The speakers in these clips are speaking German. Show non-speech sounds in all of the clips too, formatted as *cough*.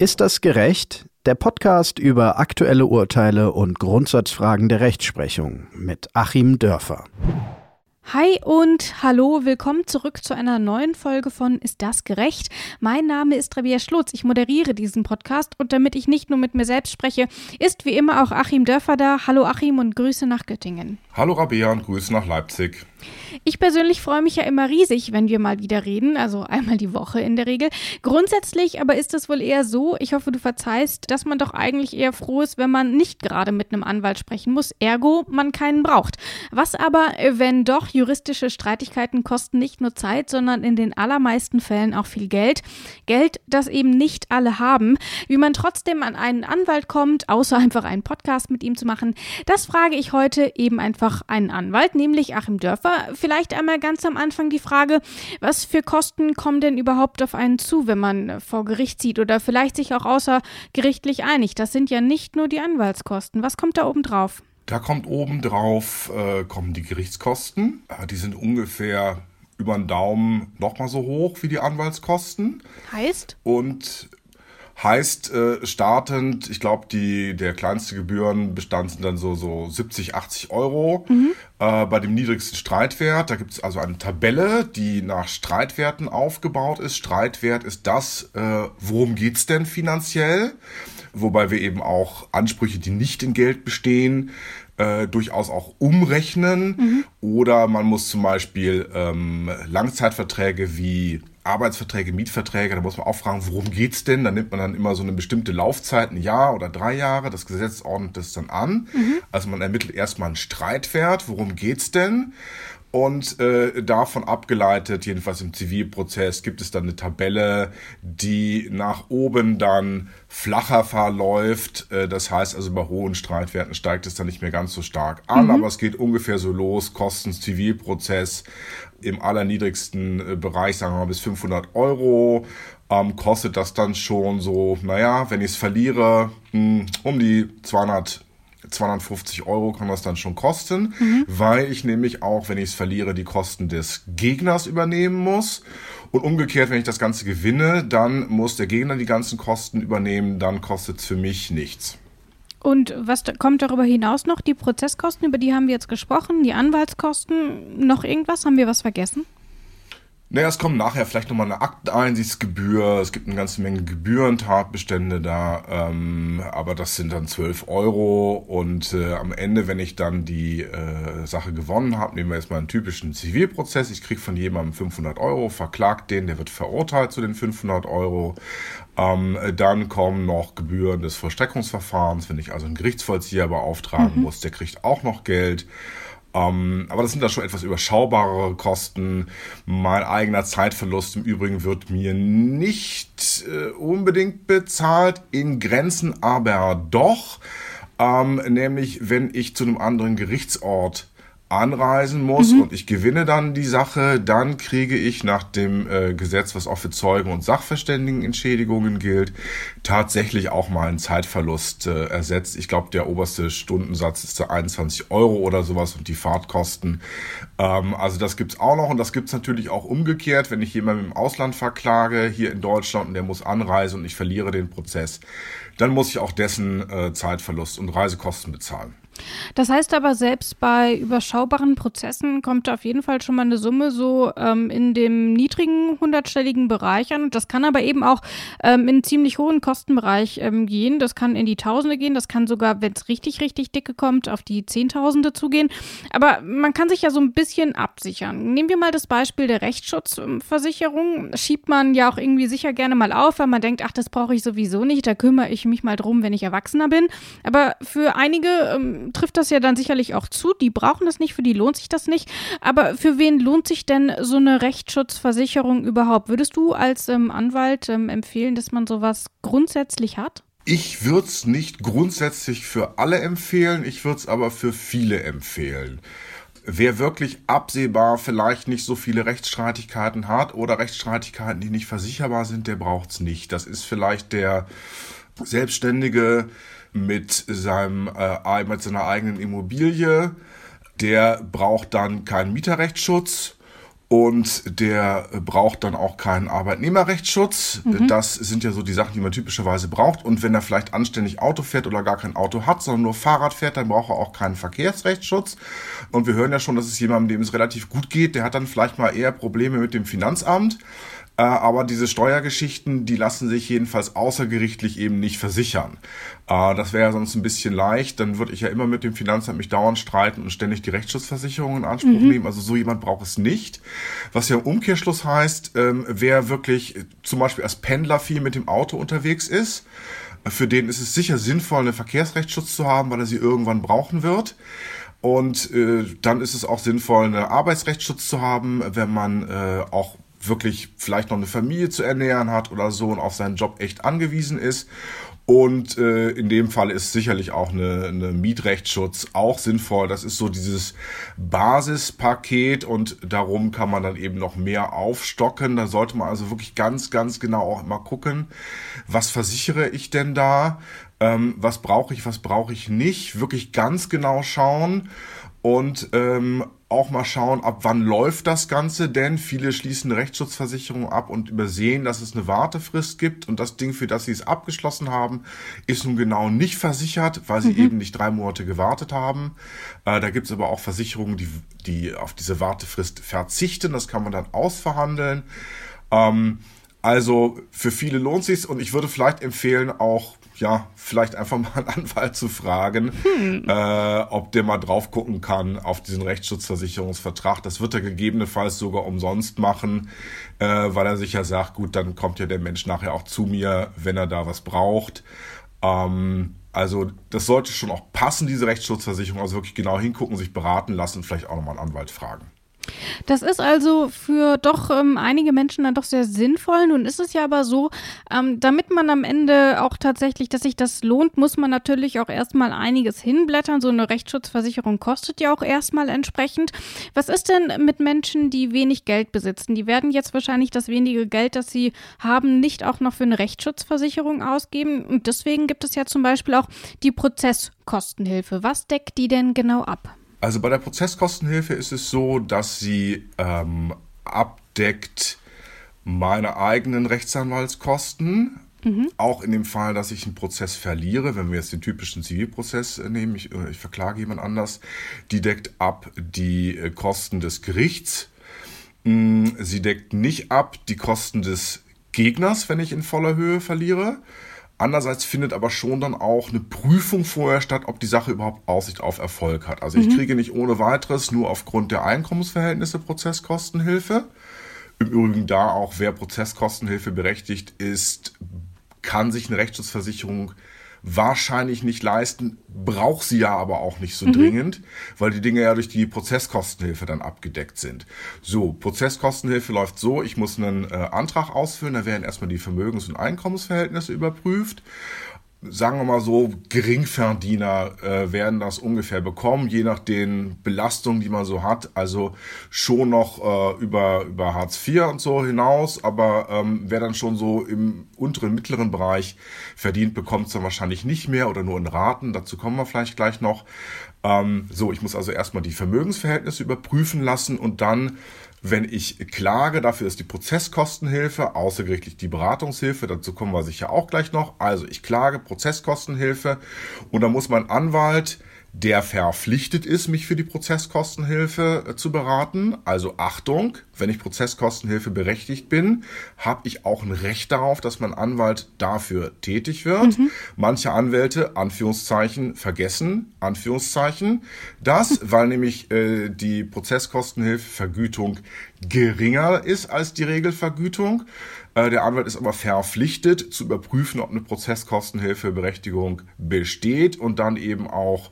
Ist das gerecht? Der Podcast über aktuelle Urteile und Grundsatzfragen der Rechtsprechung mit Achim Dörfer. Hi und hallo, willkommen zurück zu einer neuen Folge von Ist das gerecht? Mein Name ist Rabia Schlotz, ich moderiere diesen Podcast und damit ich nicht nur mit mir selbst spreche, ist wie immer auch Achim Dörfer da. Hallo Achim und Grüße nach Göttingen. Hallo Rabia und Grüße nach Leipzig. Ich persönlich freue mich ja immer riesig, wenn wir mal wieder reden, also einmal die Woche in der Regel. Grundsätzlich aber ist es wohl eher so, ich hoffe, du verzeihst, dass man doch eigentlich eher froh ist, wenn man nicht gerade mit einem Anwalt sprechen muss, ergo man keinen braucht. Was aber, wenn doch, juristische Streitigkeiten kosten nicht nur Zeit, sondern in den allermeisten Fällen auch viel Geld. Geld, das eben nicht alle haben. Wie man trotzdem an einen Anwalt kommt, außer einfach einen Podcast mit ihm zu machen, das frage ich heute eben einfach einen Anwalt, nämlich Achim Dörfer vielleicht einmal ganz am Anfang die Frage, was für Kosten kommen denn überhaupt auf einen zu, wenn man vor Gericht zieht oder vielleicht sich auch außergerichtlich einigt? Das sind ja nicht nur die Anwaltskosten. Was kommt da oben drauf? Da kommt oben drauf, äh, kommen die Gerichtskosten. Äh, die sind ungefähr über den Daumen nochmal so hoch wie die Anwaltskosten. Heißt? Und Heißt, äh, startend, ich glaube, die der kleinste Gebührenbestand sind dann so, so 70, 80 Euro. Mhm. Äh, bei dem niedrigsten Streitwert, da gibt es also eine Tabelle, die nach Streitwerten aufgebaut ist. Streitwert ist das, äh, worum geht's denn finanziell? Wobei wir eben auch Ansprüche, die nicht in Geld bestehen, äh, durchaus auch umrechnen. Mhm. Oder man muss zum Beispiel ähm, Langzeitverträge wie Arbeitsverträge, Mietverträge, da muss man auch fragen, worum geht's denn? Da nimmt man dann immer so eine bestimmte Laufzeit, ein Jahr oder drei Jahre. Das Gesetz ordnet das dann an. Mhm. Also man ermittelt erstmal einen Streitwert, worum geht's denn? Und äh, davon abgeleitet, jedenfalls im Zivilprozess, gibt es dann eine Tabelle, die nach oben dann flacher verläuft. Äh, das heißt also, bei hohen Streitwerten steigt es dann nicht mehr ganz so stark an, mhm. aber es geht ungefähr so los. Kosten Zivilprozess im allerniedrigsten äh, Bereich, sagen wir mal bis 500 Euro. Ähm, kostet das dann schon so, naja, wenn ich es verliere, mh, hm, um die 200 250 Euro kann das dann schon kosten, mhm. weil ich nämlich auch, wenn ich es verliere, die Kosten des Gegners übernehmen muss. Und umgekehrt, wenn ich das Ganze gewinne, dann muss der Gegner die ganzen Kosten übernehmen, dann kostet es für mich nichts. Und was kommt darüber hinaus noch? Die Prozesskosten, über die haben wir jetzt gesprochen, die Anwaltskosten, noch irgendwas? Haben wir was vergessen? Naja, es kommt nachher vielleicht nochmal eine Akteneinsichtsgebühr. Es gibt eine ganze Menge Gebührentatbestände da, ähm, aber das sind dann 12 Euro. Und äh, am Ende, wenn ich dann die äh, Sache gewonnen habe, nehmen wir jetzt mal einen typischen Zivilprozess. Ich kriege von jemandem 500 Euro, verklagt den, der wird verurteilt zu den 500 Euro. Ähm, dann kommen noch Gebühren des Vollstreckungsverfahrens. Wenn ich also einen Gerichtsvollzieher beauftragen mhm. muss, der kriegt auch noch Geld. Ähm, aber das sind da schon etwas überschaubarere Kosten. Mein eigener Zeitverlust im Übrigen wird mir nicht äh, unbedingt bezahlt, in Grenzen aber doch. Ähm, nämlich, wenn ich zu einem anderen Gerichtsort anreisen muss mhm. und ich gewinne dann die Sache, dann kriege ich nach dem äh, Gesetz, was auch für Zeugen und Sachverständigenentschädigungen gilt, tatsächlich auch mal einen Zeitverlust äh, ersetzt. Ich glaube, der oberste Stundensatz ist 21 Euro oder sowas und die Fahrtkosten. Ähm, also das gibt's auch noch und das gibt's natürlich auch umgekehrt, wenn ich jemanden im Ausland verklage, hier in Deutschland und der muss anreisen und ich verliere den Prozess, dann muss ich auch dessen äh, Zeitverlust und Reisekosten bezahlen. Das heißt aber, selbst bei überschaubaren Prozessen kommt auf jeden Fall schon mal eine Summe so ähm, in dem niedrigen hundertstelligen Bereich an. Das kann aber eben auch ähm, in einen ziemlich hohen Kostenbereich ähm, gehen. Das kann in die Tausende gehen. Das kann sogar, wenn es richtig, richtig dicke kommt, auf die Zehntausende zugehen. Aber man kann sich ja so ein bisschen absichern. Nehmen wir mal das Beispiel der Rechtsschutzversicherung. Schiebt man ja auch irgendwie sicher gerne mal auf, weil man denkt, ach, das brauche ich sowieso nicht. Da kümmere ich mich mal drum, wenn ich Erwachsener bin. Aber für einige ähm, trifft das ja dann sicherlich auch zu. Die brauchen das nicht, für die lohnt sich das nicht. Aber für wen lohnt sich denn so eine Rechtsschutzversicherung überhaupt? Würdest du als ähm, Anwalt ähm, empfehlen, dass man sowas grundsätzlich hat? Ich würde es nicht grundsätzlich für alle empfehlen, ich würde es aber für viele empfehlen. Wer wirklich absehbar vielleicht nicht so viele Rechtsstreitigkeiten hat oder Rechtsstreitigkeiten, die nicht versicherbar sind, der braucht es nicht. Das ist vielleicht der Selbstständige, mit, seinem, äh, mit seiner eigenen Immobilie. Der braucht dann keinen Mieterrechtsschutz. und der braucht dann auch keinen Arbeitnehmerrechtsschutz. Mhm. Das sind ja so die Sachen, die man typischerweise braucht. Und wenn er vielleicht anständig Auto fährt oder gar kein Auto hat, sondern nur Fahrrad fährt, dann braucht er auch keinen Verkehrsrechtsschutz. Und wir hören ja schon, dass es jemandem, dem es relativ gut geht, der hat dann vielleicht mal eher Probleme mit dem Finanzamt. Äh, aber diese Steuergeschichten, die lassen sich jedenfalls außergerichtlich eben nicht versichern. Äh, das wäre ja sonst ein bisschen leicht. Dann würde ich ja immer mit dem Finanzamt mich dauernd streiten und ständig die Rechtsschutzversicherung in Anspruch mhm. nehmen. Also so jemand braucht es nicht. Was ja im Umkehrschluss heißt, ähm, wer wirklich zum Beispiel als Pendler viel mit dem Auto unterwegs ist, für den ist es sicher sinnvoll, einen Verkehrsrechtsschutz zu haben, weil er sie irgendwann brauchen wird. Und äh, dann ist es auch sinnvoll, einen Arbeitsrechtsschutz zu haben, wenn man äh, auch wirklich vielleicht noch eine Familie zu ernähren hat oder so und auf seinen Job echt angewiesen ist. Und äh, in dem Fall ist sicherlich auch eine, eine Mietrechtsschutz auch sinnvoll. Das ist so dieses Basispaket und darum kann man dann eben noch mehr aufstocken. Da sollte man also wirklich ganz, ganz genau auch immer gucken, was versichere ich denn da? Ähm, was brauche ich, was brauche ich nicht? Wirklich ganz genau schauen und ähm, auch mal schauen, ab wann läuft das Ganze, denn viele schließen eine Rechtsschutzversicherung ab und übersehen, dass es eine Wartefrist gibt und das Ding, für das sie es abgeschlossen haben, ist nun genau nicht versichert, weil sie mhm. eben nicht drei Monate gewartet haben. Äh, da gibt es aber auch Versicherungen, die, die auf diese Wartefrist verzichten, das kann man dann ausverhandeln. Ähm, also für viele lohnt sich's und ich würde vielleicht empfehlen, auch ja, vielleicht einfach mal einen Anwalt zu fragen, hm. äh, ob der mal drauf gucken kann auf diesen Rechtsschutzversicherungsvertrag. Das wird er gegebenenfalls sogar umsonst machen, äh, weil er sich ja sagt, gut, dann kommt ja der Mensch nachher auch zu mir, wenn er da was braucht. Ähm, also das sollte schon auch passen, diese Rechtsschutzversicherung. Also wirklich genau hingucken, sich beraten lassen und vielleicht auch nochmal einen Anwalt fragen. Das ist also für doch ähm, einige Menschen dann doch sehr sinnvoll. Nun ist es ja aber so, ähm, damit man am Ende auch tatsächlich, dass sich das lohnt, muss man natürlich auch erstmal einiges hinblättern. So eine Rechtsschutzversicherung kostet ja auch erstmal entsprechend. Was ist denn mit Menschen, die wenig Geld besitzen? Die werden jetzt wahrscheinlich das wenige Geld, das sie haben, nicht auch noch für eine Rechtsschutzversicherung ausgeben. Und deswegen gibt es ja zum Beispiel auch die Prozesskostenhilfe. Was deckt die denn genau ab? Also bei der Prozesskostenhilfe ist es so, dass sie ähm, abdeckt meine eigenen Rechtsanwaltskosten. Mhm. Auch in dem Fall, dass ich einen Prozess verliere, wenn wir jetzt den typischen Zivilprozess nehmen, ich, äh, ich verklage jemand anders, die deckt ab die äh, Kosten des Gerichts. Mm, sie deckt nicht ab die Kosten des Gegners, wenn ich in voller Höhe verliere. Andererseits findet aber schon dann auch eine Prüfung vorher statt, ob die Sache überhaupt Aussicht auf Erfolg hat. Also mhm. ich kriege nicht ohne weiteres nur aufgrund der Einkommensverhältnisse Prozesskostenhilfe. Im Übrigen da auch, wer Prozesskostenhilfe berechtigt ist, kann sich eine Rechtsschutzversicherung wahrscheinlich nicht leisten, braucht sie ja aber auch nicht so mhm. dringend, weil die Dinge ja durch die Prozesskostenhilfe dann abgedeckt sind. So, Prozesskostenhilfe läuft so, ich muss einen äh, Antrag ausfüllen, da werden erstmal die Vermögens- und Einkommensverhältnisse überprüft sagen wir mal so, Geringverdiener äh, werden das ungefähr bekommen, je nach den Belastungen, die man so hat. Also schon noch äh, über, über Hartz IV und so hinaus, aber ähm, wer dann schon so im unteren, mittleren Bereich verdient, bekommt es dann wahrscheinlich nicht mehr oder nur in Raten. Dazu kommen wir vielleicht gleich noch. Ähm, so, ich muss also erstmal die Vermögensverhältnisse überprüfen lassen und dann wenn ich klage, dafür ist die Prozesskostenhilfe, außergerichtlich die Beratungshilfe, dazu kommen wir sicher auch gleich noch. Also ich klage, Prozesskostenhilfe und da muss mein Anwalt der verpflichtet ist, mich für die Prozesskostenhilfe äh, zu beraten. Also Achtung, wenn ich Prozesskostenhilfe berechtigt bin, habe ich auch ein Recht darauf, dass mein Anwalt dafür tätig wird. Mhm. Manche Anwälte, Anführungszeichen, vergessen, Anführungszeichen, das, *laughs* weil nämlich äh, die Prozesskostenhilfevergütung geringer ist als die Regelvergütung. Äh, der Anwalt ist aber verpflichtet zu überprüfen, ob eine Prozesskostenhilfeberechtigung besteht und dann eben auch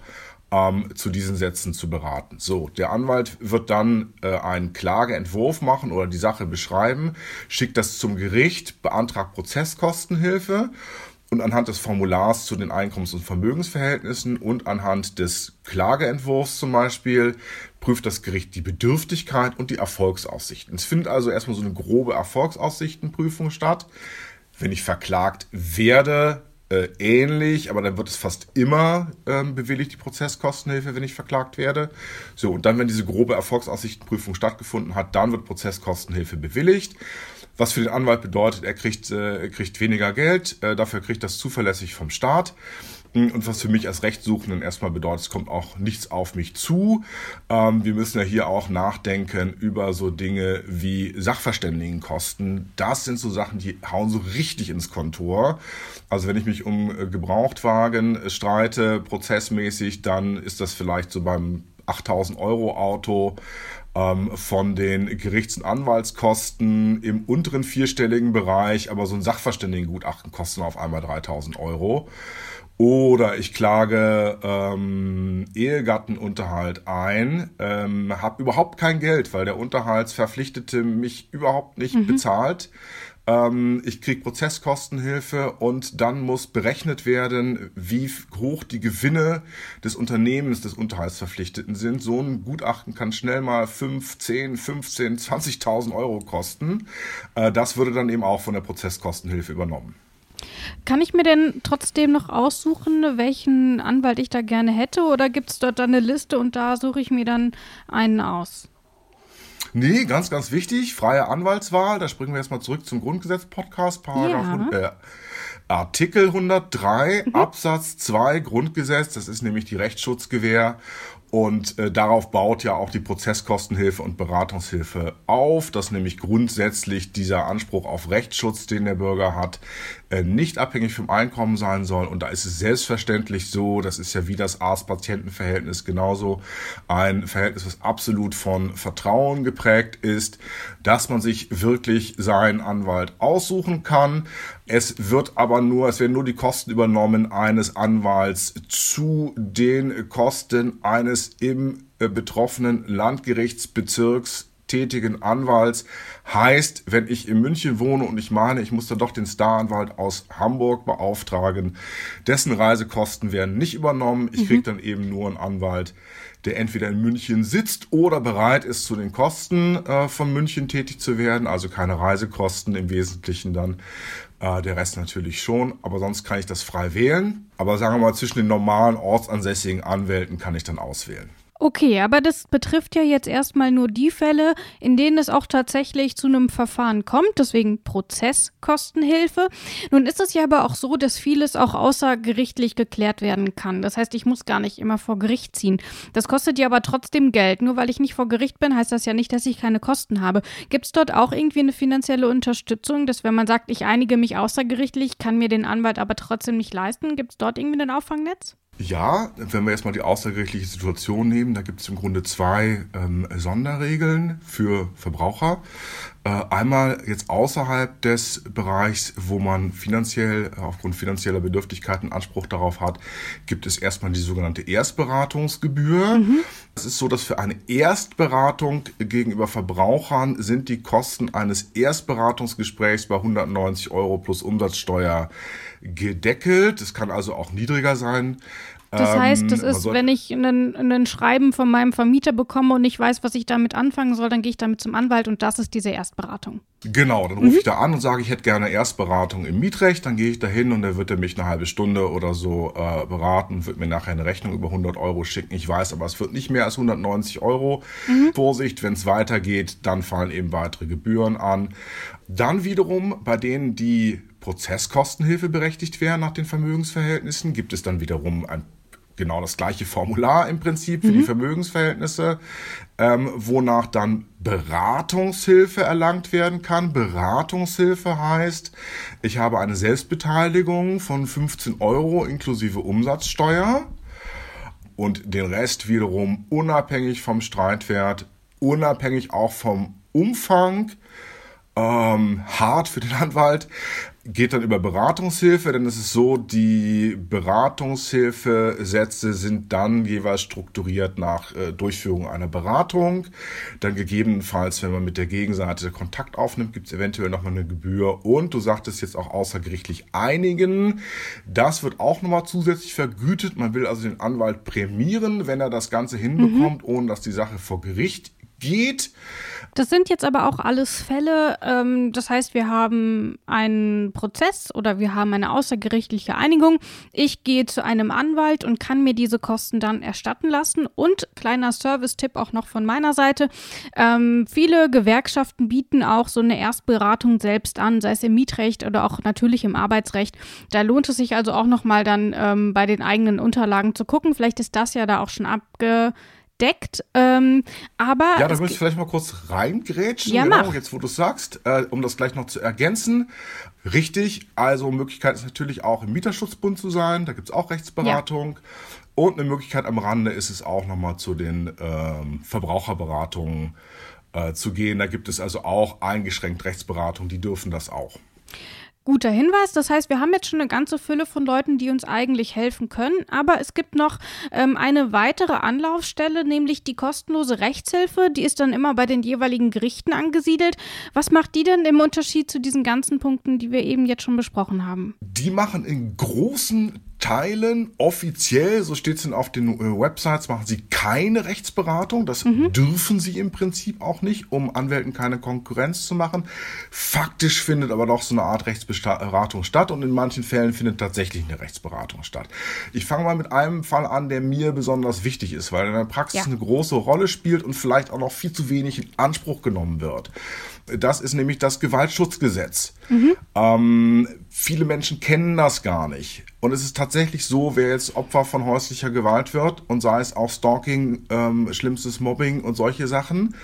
ähm, zu diesen Sätzen zu beraten. So, der Anwalt wird dann äh, einen Klageentwurf machen oder die Sache beschreiben, schickt das zum Gericht, beantragt Prozesskostenhilfe und anhand des Formulars zu den Einkommens- und Vermögensverhältnissen und anhand des Klageentwurfs zum Beispiel prüft das Gericht die Bedürftigkeit und die Erfolgsaussichten. Es findet also erstmal so eine grobe Erfolgsaussichtenprüfung statt. Wenn ich verklagt werde, äh, ähnlich, aber dann wird es fast immer ähm, bewilligt, die Prozesskostenhilfe, wenn ich verklagt werde. So, und dann, wenn diese grobe Erfolgsaussichtenprüfung stattgefunden hat, dann wird Prozesskostenhilfe bewilligt. Was für den Anwalt bedeutet, er kriegt, äh, kriegt weniger Geld, äh, dafür kriegt das zuverlässig vom Staat. Und was für mich als Rechtssuchenden erstmal bedeutet, es kommt auch nichts auf mich zu. Ähm, wir müssen ja hier auch nachdenken über so Dinge wie Sachverständigenkosten. Das sind so Sachen, die hauen so richtig ins Kontor. Also wenn ich mich um äh, Gebrauchtwagen streite, prozessmäßig, dann ist das vielleicht so beim 8000 Euro Auto ähm, von den Gerichts- und Anwaltskosten im unteren vierstelligen Bereich, aber so ein Sachverständigengutachten kostet auf einmal 3000 Euro. Oder ich klage ähm, Ehegattenunterhalt ein, ähm, habe überhaupt kein Geld, weil der Unterhaltsverpflichtete mich überhaupt nicht mhm. bezahlt. Ähm, ich kriege Prozesskostenhilfe und dann muss berechnet werden, wie hoch die Gewinne des Unternehmens des Unterhaltsverpflichteten sind. So ein Gutachten kann schnell mal 5, 10, 15, 20.000 Euro kosten. Äh, das würde dann eben auch von der Prozesskostenhilfe übernommen. Kann ich mir denn trotzdem noch aussuchen, welchen Anwalt ich da gerne hätte? Oder gibt es dort dann eine Liste und da suche ich mir dann einen aus? Nee, ganz, ganz wichtig, freie Anwaltswahl. Da springen wir jetzt mal zurück zum Grundgesetz-Podcast, Paragraph ja. Artikel 103 mhm. Absatz 2 Grundgesetz. Das ist nämlich die Rechtsschutzgewähr. Und äh, darauf baut ja auch die Prozesskostenhilfe und Beratungshilfe auf, dass nämlich grundsätzlich dieser Anspruch auf Rechtsschutz, den der Bürger hat, äh, nicht abhängig vom Einkommen sein soll. Und da ist es selbstverständlich so, das ist ja wie das Arzt-Patienten-Verhältnis genauso ein Verhältnis, was absolut von Vertrauen geprägt ist, dass man sich wirklich seinen Anwalt aussuchen kann. Es wird aber nur, es werden nur die Kosten übernommen eines Anwalts zu den Kosten eines im äh, betroffenen Landgerichtsbezirks tätigen Anwalts. Heißt, wenn ich in München wohne und ich meine, ich muss da doch den Staranwalt aus Hamburg beauftragen, dessen Reisekosten werden nicht übernommen. Ich mhm. kriege dann eben nur einen Anwalt, der entweder in München sitzt oder bereit ist, zu den Kosten äh, von München tätig zu werden. Also keine Reisekosten im Wesentlichen dann. Äh, der Rest natürlich schon, aber sonst kann ich das frei wählen. Aber sagen wir mal, zwischen den normalen ortsansässigen Anwälten kann ich dann auswählen. Okay, aber das betrifft ja jetzt erstmal nur die Fälle, in denen es auch tatsächlich zu einem Verfahren kommt, deswegen Prozesskostenhilfe. Nun ist es ja aber auch so, dass vieles auch außergerichtlich geklärt werden kann. Das heißt, ich muss gar nicht immer vor Gericht ziehen. Das kostet ja aber trotzdem Geld. Nur weil ich nicht vor Gericht bin, heißt das ja nicht, dass ich keine Kosten habe. Gibt es dort auch irgendwie eine finanzielle Unterstützung, dass wenn man sagt, ich einige mich außergerichtlich, kann mir den Anwalt aber trotzdem nicht leisten, gibt es dort irgendwie ein Auffangnetz? Ja, wenn wir erstmal die außergerichtliche Situation nehmen, da gibt es im Grunde zwei ähm, Sonderregeln für Verbraucher. Äh, einmal jetzt außerhalb des Bereichs, wo man finanziell, aufgrund finanzieller Bedürftigkeiten Anspruch darauf hat, gibt es erstmal die sogenannte Erstberatungsgebühr. Mhm. Es ist so, dass für eine Erstberatung gegenüber Verbrauchern sind die Kosten eines Erstberatungsgesprächs bei 190 Euro plus Umsatzsteuer gedeckelt. Es kann also auch niedriger sein. Das heißt, das ähm, ist, wenn ich ein Schreiben von meinem Vermieter bekomme und nicht weiß, was ich damit anfangen soll, dann gehe ich damit zum Anwalt und das ist diese Erstberatung. Genau, dann rufe mhm. ich da an und sage, ich hätte gerne Erstberatung im Mietrecht. Dann gehe ich da hin und dann wird er mich eine halbe Stunde oder so äh, beraten, wird mir nachher eine Rechnung über 100 Euro schicken. Ich weiß, aber es wird nicht mehr als 190 Euro. Mhm. Vorsicht, wenn es weitergeht, dann fallen eben weitere Gebühren an. Dann wiederum bei denen, die Prozesskostenhilfe berechtigt wären nach den Vermögensverhältnissen, gibt es dann wiederum ein genau das gleiche Formular im Prinzip für mhm. die Vermögensverhältnisse, ähm, wonach dann Beratungshilfe erlangt werden kann. Beratungshilfe heißt, ich habe eine Selbstbeteiligung von 15 Euro inklusive Umsatzsteuer und den Rest wiederum unabhängig vom Streitwert, unabhängig auch vom Umfang ähm, hart für den Anwalt, geht dann über Beratungshilfe, denn es ist so, die Beratungshilfesätze sind dann jeweils strukturiert nach äh, Durchführung einer Beratung. Dann gegebenenfalls, wenn man mit der Gegenseite Kontakt aufnimmt, gibt es eventuell nochmal eine Gebühr. Und du sagtest jetzt auch außergerichtlich einigen. Das wird auch nochmal zusätzlich vergütet. Man will also den Anwalt prämieren, wenn er das Ganze hinbekommt, mhm. ohne dass die Sache vor Gericht geht. Das sind jetzt aber auch alles Fälle. Ähm, das heißt, wir haben einen Prozess oder wir haben eine außergerichtliche Einigung. Ich gehe zu einem Anwalt und kann mir diese Kosten dann erstatten lassen. Und kleiner Service-Tipp auch noch von meiner Seite. Ähm, viele Gewerkschaften bieten auch so eine Erstberatung selbst an, sei es im Mietrecht oder auch natürlich im Arbeitsrecht. Da lohnt es sich also auch nochmal dann ähm, bei den eigenen Unterlagen zu gucken. Vielleicht ist das ja da auch schon abge deckt. Ähm, aber ja, da müsste ich vielleicht mal kurz reingrätschen, ja, genau, mach. jetzt wo du sagst, äh, um das gleich noch zu ergänzen. Richtig, also Möglichkeit ist natürlich auch im Mieterschutzbund zu sein, da gibt's auch Rechtsberatung. Ja. Und eine Möglichkeit am Rande ist es auch nochmal zu den ähm, Verbraucherberatungen äh, zu gehen. Da gibt es also auch eingeschränkt Rechtsberatung, die dürfen das auch. Guter Hinweis. Das heißt, wir haben jetzt schon eine ganze Fülle von Leuten, die uns eigentlich helfen können. Aber es gibt noch ähm, eine weitere Anlaufstelle, nämlich die kostenlose Rechtshilfe. Die ist dann immer bei den jeweiligen Gerichten angesiedelt. Was macht die denn im Unterschied zu diesen ganzen Punkten, die wir eben jetzt schon besprochen haben? Die machen in großen Teilen offiziell, so steht es auf den äh, Websites, machen sie keine Rechtsberatung. Das mhm. dürfen sie im Prinzip auch nicht, um Anwälten keine Konkurrenz zu machen. Faktisch findet aber doch so eine Art Rechtsberatung statt und in manchen Fällen findet tatsächlich eine Rechtsberatung statt. Ich fange mal mit einem Fall an, der mir besonders wichtig ist, weil in der Praxis ja. eine große Rolle spielt und vielleicht auch noch viel zu wenig in Anspruch genommen wird. Das ist nämlich das Gewaltschutzgesetz. Mhm. Ähm, viele Menschen kennen das gar nicht. Und es ist tatsächlich so, wer jetzt Opfer von häuslicher Gewalt wird und sei es auch Stalking, ähm, schlimmstes Mobbing und solche Sachen,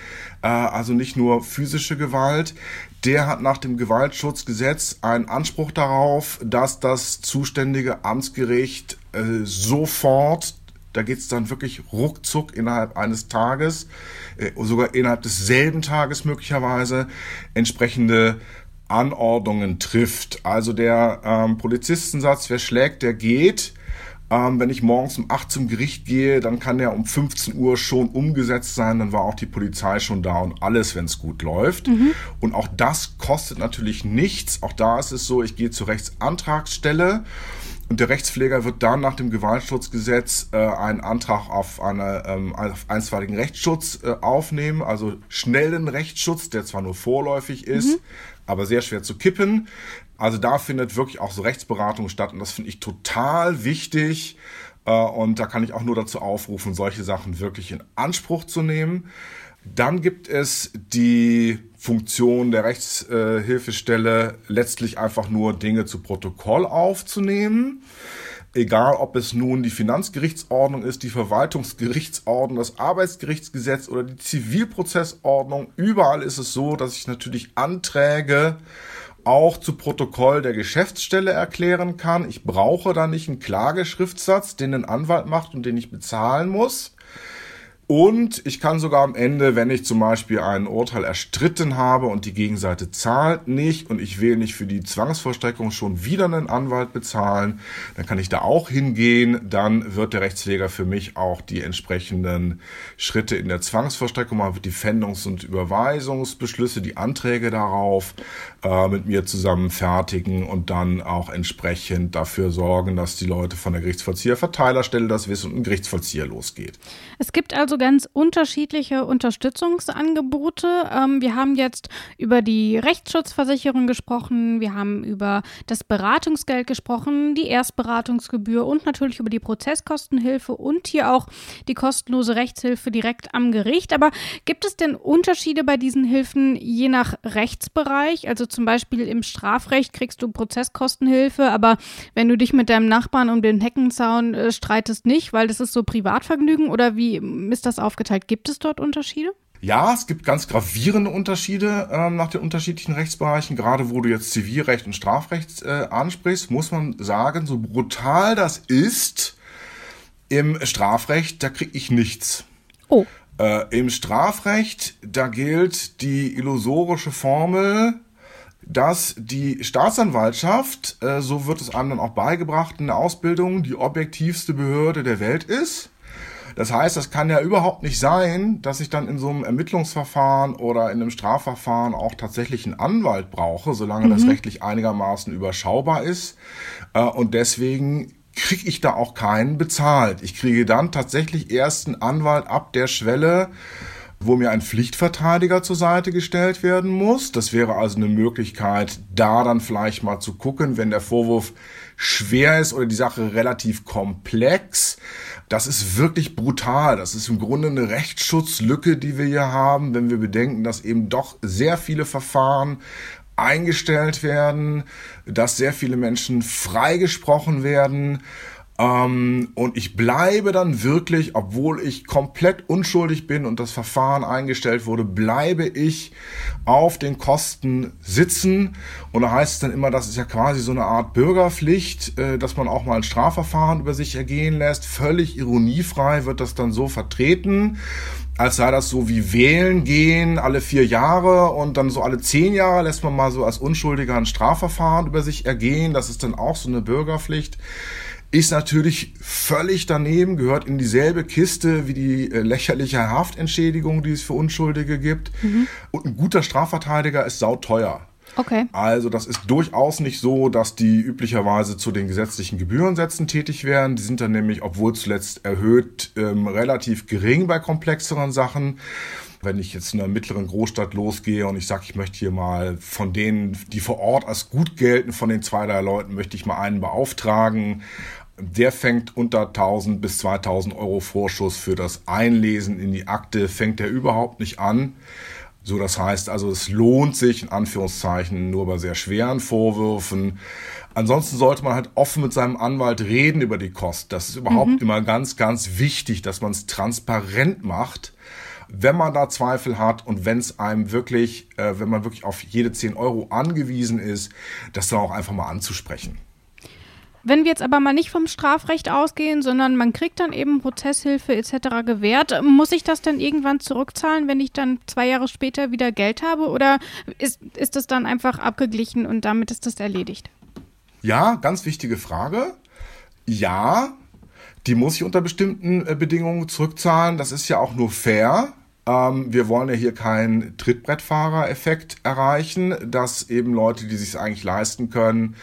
äh, also nicht nur physische Gewalt, der hat nach dem Gewaltschutzgesetz einen Anspruch darauf, dass das zuständige Amtsgericht äh, sofort da geht's dann wirklich ruckzuck innerhalb eines Tages, äh, sogar innerhalb desselben Tages möglicherweise, entsprechende Anordnungen trifft. Also der ähm, Polizistensatz, wer schlägt, der geht. Ähm, wenn ich morgens um 8 zum Gericht gehe, dann kann der um 15 Uhr schon umgesetzt sein, dann war auch die Polizei schon da und alles, wenn es gut läuft. Mhm. Und auch das kostet natürlich nichts. Auch da ist es so, ich gehe zur Rechtsantragsstelle und der Rechtspfleger wird dann nach dem Gewaltschutzgesetz äh, einen Antrag auf, eine, ähm, auf einstweiligen Rechtsschutz äh, aufnehmen, also schnellen Rechtsschutz, der zwar nur vorläufig ist, mhm. aber sehr schwer zu kippen. Also da findet wirklich auch so Rechtsberatung statt und das finde ich total wichtig. Äh, und da kann ich auch nur dazu aufrufen, solche Sachen wirklich in Anspruch zu nehmen. Dann gibt es die Funktion der Rechtshilfestelle, letztlich einfach nur Dinge zu Protokoll aufzunehmen. Egal, ob es nun die Finanzgerichtsordnung ist, die Verwaltungsgerichtsordnung, das Arbeitsgerichtsgesetz oder die Zivilprozessordnung, überall ist es so, dass ich natürlich Anträge auch zu Protokoll der Geschäftsstelle erklären kann. Ich brauche da nicht einen Klageschriftsatz, den ein Anwalt macht und den ich bezahlen muss. Und ich kann sogar am Ende, wenn ich zum Beispiel ein Urteil erstritten habe und die Gegenseite zahlt nicht und ich will nicht für die Zwangsvollstreckung schon wieder einen Anwalt bezahlen, dann kann ich da auch hingehen. Dann wird der Rechtspfleger für mich auch die entsprechenden Schritte in der Zwangsvollstreckung machen, wird die Fändungs- und Überweisungsbeschlüsse, die Anträge darauf äh, mit mir zusammen fertigen und dann auch entsprechend dafür sorgen, dass die Leute von der Gerichtsvollzieher-Verteilerstelle das wissen und ein Gerichtsvollzieher losgeht. Es gibt also also ganz unterschiedliche Unterstützungsangebote. Ähm, wir haben jetzt über die Rechtsschutzversicherung gesprochen, wir haben über das Beratungsgeld gesprochen, die Erstberatungsgebühr und natürlich über die Prozesskostenhilfe und hier auch die kostenlose Rechtshilfe direkt am Gericht. Aber gibt es denn Unterschiede bei diesen Hilfen je nach Rechtsbereich? Also zum Beispiel im Strafrecht kriegst du Prozesskostenhilfe, aber wenn du dich mit deinem Nachbarn um den Heckenzaun äh, streitest, nicht, weil das ist so Privatvergnügen oder wie ist das aufgeteilt? Gibt es dort Unterschiede? Ja, es gibt ganz gravierende Unterschiede äh, nach den unterschiedlichen Rechtsbereichen. Gerade wo du jetzt Zivilrecht und Strafrecht äh, ansprichst, muss man sagen, so brutal das ist, im Strafrecht, da kriege ich nichts. Oh. Äh, Im Strafrecht, da gilt die illusorische Formel, dass die Staatsanwaltschaft, äh, so wird es einem dann auch beigebracht in der Ausbildung, die objektivste Behörde der Welt ist. Das heißt, das kann ja überhaupt nicht sein, dass ich dann in so einem Ermittlungsverfahren oder in einem Strafverfahren auch tatsächlich einen Anwalt brauche, solange mhm. das rechtlich einigermaßen überschaubar ist. Äh, und deswegen kriege ich da auch keinen bezahlt. Ich kriege dann tatsächlich erst einen Anwalt ab der Schwelle, wo mir ein Pflichtverteidiger zur Seite gestellt werden muss. Das wäre also eine Möglichkeit, da dann vielleicht mal zu gucken, wenn der Vorwurf schwer ist oder die Sache relativ komplex. Das ist wirklich brutal. Das ist im Grunde eine Rechtsschutzlücke, die wir hier haben, wenn wir bedenken, dass eben doch sehr viele Verfahren eingestellt werden, dass sehr viele Menschen freigesprochen werden. Ähm, und ich bleibe dann wirklich, obwohl ich komplett unschuldig bin und das Verfahren eingestellt wurde, bleibe ich auf den Kosten sitzen. Und da heißt es dann immer, das ist ja quasi so eine Art Bürgerpflicht, äh, dass man auch mal ein Strafverfahren über sich ergehen lässt. Völlig ironiefrei wird das dann so vertreten als sei das so wie wählen gehen alle vier Jahre und dann so alle zehn Jahre lässt man mal so als Unschuldiger ein Strafverfahren über sich ergehen. Das ist dann auch so eine Bürgerpflicht ist natürlich völlig daneben, gehört in dieselbe Kiste wie die äh, lächerliche Haftentschädigung, die es für Unschuldige gibt. Mhm. Und ein guter Strafverteidiger ist sauteuer. Okay. Also das ist durchaus nicht so, dass die üblicherweise zu den gesetzlichen Gebührensätzen tätig werden. Die sind dann nämlich, obwohl zuletzt erhöht, ähm, relativ gering bei komplexeren Sachen. Wenn ich jetzt in einer mittleren Großstadt losgehe und ich sage, ich möchte hier mal von denen, die vor Ort als gut gelten, von den zwei, drei Leuten, möchte ich mal einen beauftragen der fängt unter 1000 bis 2000 Euro Vorschuss für das Einlesen in die Akte, fängt er überhaupt nicht an. So, das heißt also, es lohnt sich in Anführungszeichen nur bei sehr schweren Vorwürfen. Ansonsten sollte man halt offen mit seinem Anwalt reden über die Kosten. Das ist überhaupt mhm. immer ganz, ganz wichtig, dass man es transparent macht. Wenn man da Zweifel hat und wenn es einem wirklich, äh, wenn man wirklich auf jede 10 Euro angewiesen ist, das dann auch einfach mal anzusprechen. Wenn wir jetzt aber mal nicht vom Strafrecht ausgehen, sondern man kriegt dann eben Prozesshilfe etc. gewährt, muss ich das dann irgendwann zurückzahlen, wenn ich dann zwei Jahre später wieder Geld habe? Oder ist, ist das dann einfach abgeglichen und damit ist das erledigt? Ja, ganz wichtige Frage. Ja, die muss ich unter bestimmten äh, Bedingungen zurückzahlen. Das ist ja auch nur fair. Ähm, wir wollen ja hier keinen Trittbrettfahrer-Effekt erreichen, dass eben Leute, die sich eigentlich leisten können,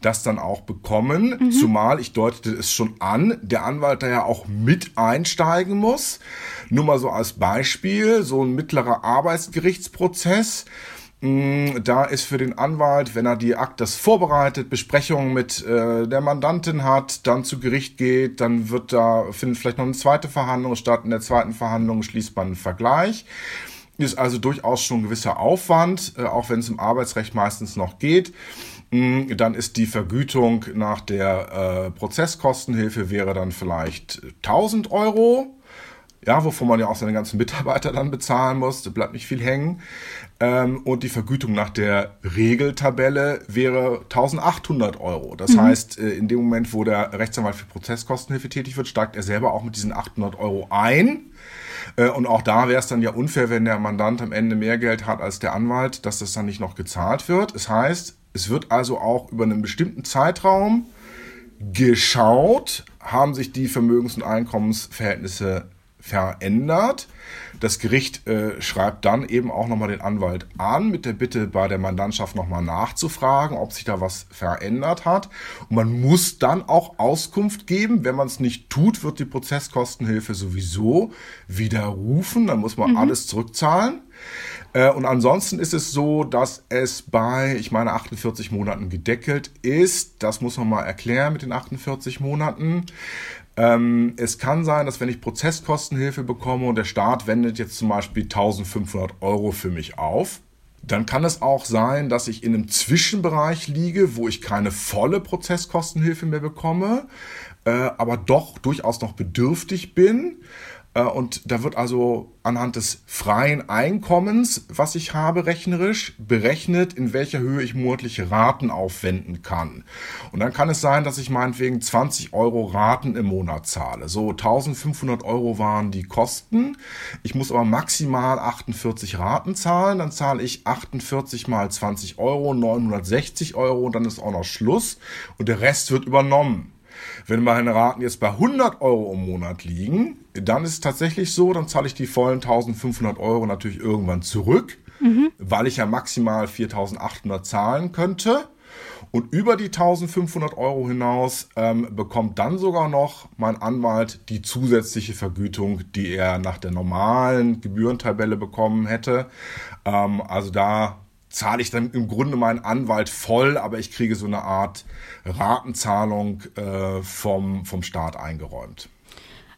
das dann auch bekommen. Mhm. Zumal, ich deutete es schon an, der Anwalt da ja auch mit einsteigen muss. Nur mal so als Beispiel, so ein mittlerer Arbeitsgerichtsprozess. Mm, da ist für den Anwalt, wenn er die Aktes vorbereitet, Besprechungen mit äh, der Mandantin hat, dann zu Gericht geht, dann wird da, findet vielleicht noch eine zweite Verhandlung statt. In der zweiten Verhandlung schließt man einen Vergleich. Ist also durchaus schon ein gewisser Aufwand, äh, auch wenn es im Arbeitsrecht meistens noch geht. Mm, dann ist die Vergütung nach der äh, Prozesskostenhilfe wäre dann vielleicht 1000 Euro. Ja, wovon man ja auch seine ganzen Mitarbeiter dann bezahlen muss, da bleibt nicht viel hängen. Ähm, und die Vergütung nach der Regeltabelle wäre 1800 Euro. Das mhm. heißt, äh, in dem Moment, wo der Rechtsanwalt für Prozesskostenhilfe tätig wird, steigt er selber auch mit diesen 800 Euro ein. Äh, und auch da wäre es dann ja unfair, wenn der Mandant am Ende mehr Geld hat als der Anwalt, dass das dann nicht noch gezahlt wird. Es das heißt, es wird also auch über einen bestimmten Zeitraum geschaut, haben sich die Vermögens- und Einkommensverhältnisse verändert. Das Gericht äh, schreibt dann eben auch nochmal den Anwalt an, mit der Bitte bei der Mandantschaft nochmal nachzufragen, ob sich da was verändert hat. Und man muss dann auch Auskunft geben. Wenn man es nicht tut, wird die Prozesskostenhilfe sowieso widerrufen. Dann muss man mhm. alles zurückzahlen. Äh, und ansonsten ist es so, dass es bei, ich meine, 48 Monaten gedeckelt ist. Das muss man mal erklären mit den 48 Monaten. Ähm, es kann sein, dass wenn ich Prozesskostenhilfe bekomme und der Staat wendet jetzt zum Beispiel 1500 Euro für mich auf, dann kann es auch sein, dass ich in einem Zwischenbereich liege, wo ich keine volle Prozesskostenhilfe mehr bekomme, äh, aber doch durchaus noch bedürftig bin. Äh, und da wird also anhand des freien Einkommens, was ich habe rechnerisch, berechnet, in welcher Höhe ich monatliche Raten aufwenden kann. Und dann kann es sein, dass ich meinetwegen 20 Euro Raten im Monat zahle. So 1500 Euro waren die Kosten. Ich muss aber maximal 48 Raten zahlen. Dann zahle ich 48 mal 20 Euro, 960 Euro und dann ist auch noch Schluss. Und der Rest wird übernommen. Wenn meine Raten jetzt bei 100 Euro im Monat liegen, dann ist es tatsächlich so, dann zahle ich die vollen 1500 Euro natürlich irgendwann zurück, mhm. weil ich ja maximal 4800 zahlen könnte. Und über die 1500 Euro hinaus ähm, bekommt dann sogar noch mein Anwalt die zusätzliche Vergütung, die er nach der normalen Gebührentabelle bekommen hätte. Ähm, also da zahle ich dann im Grunde meinen Anwalt voll, aber ich kriege so eine Art Ratenzahlung äh, vom, vom Staat eingeräumt.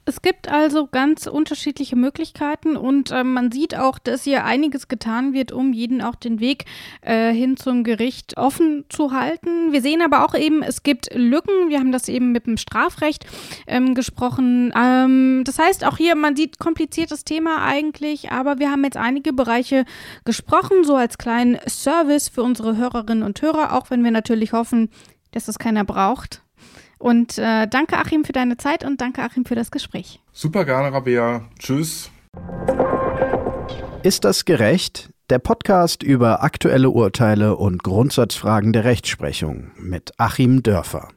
Es gibt also ganz unterschiedliche Möglichkeiten und äh, man sieht auch, dass hier einiges getan wird, um jeden auch den Weg äh, hin zum Gericht offen zu halten. Wir sehen aber auch eben, es gibt Lücken. Wir haben das eben mit dem Strafrecht ähm, gesprochen. Ähm, das heißt, auch hier, man sieht kompliziertes Thema eigentlich, aber wir haben jetzt einige Bereiche gesprochen, so als kleinen Service für unsere Hörerinnen und Hörer, auch wenn wir natürlich hoffen, dass es keiner braucht. Und äh, danke, Achim, für deine Zeit und danke, Achim, für das Gespräch. Super gerne, Rabea. Tschüss. Ist das gerecht? Der Podcast über aktuelle Urteile und Grundsatzfragen der Rechtsprechung mit Achim Dörfer.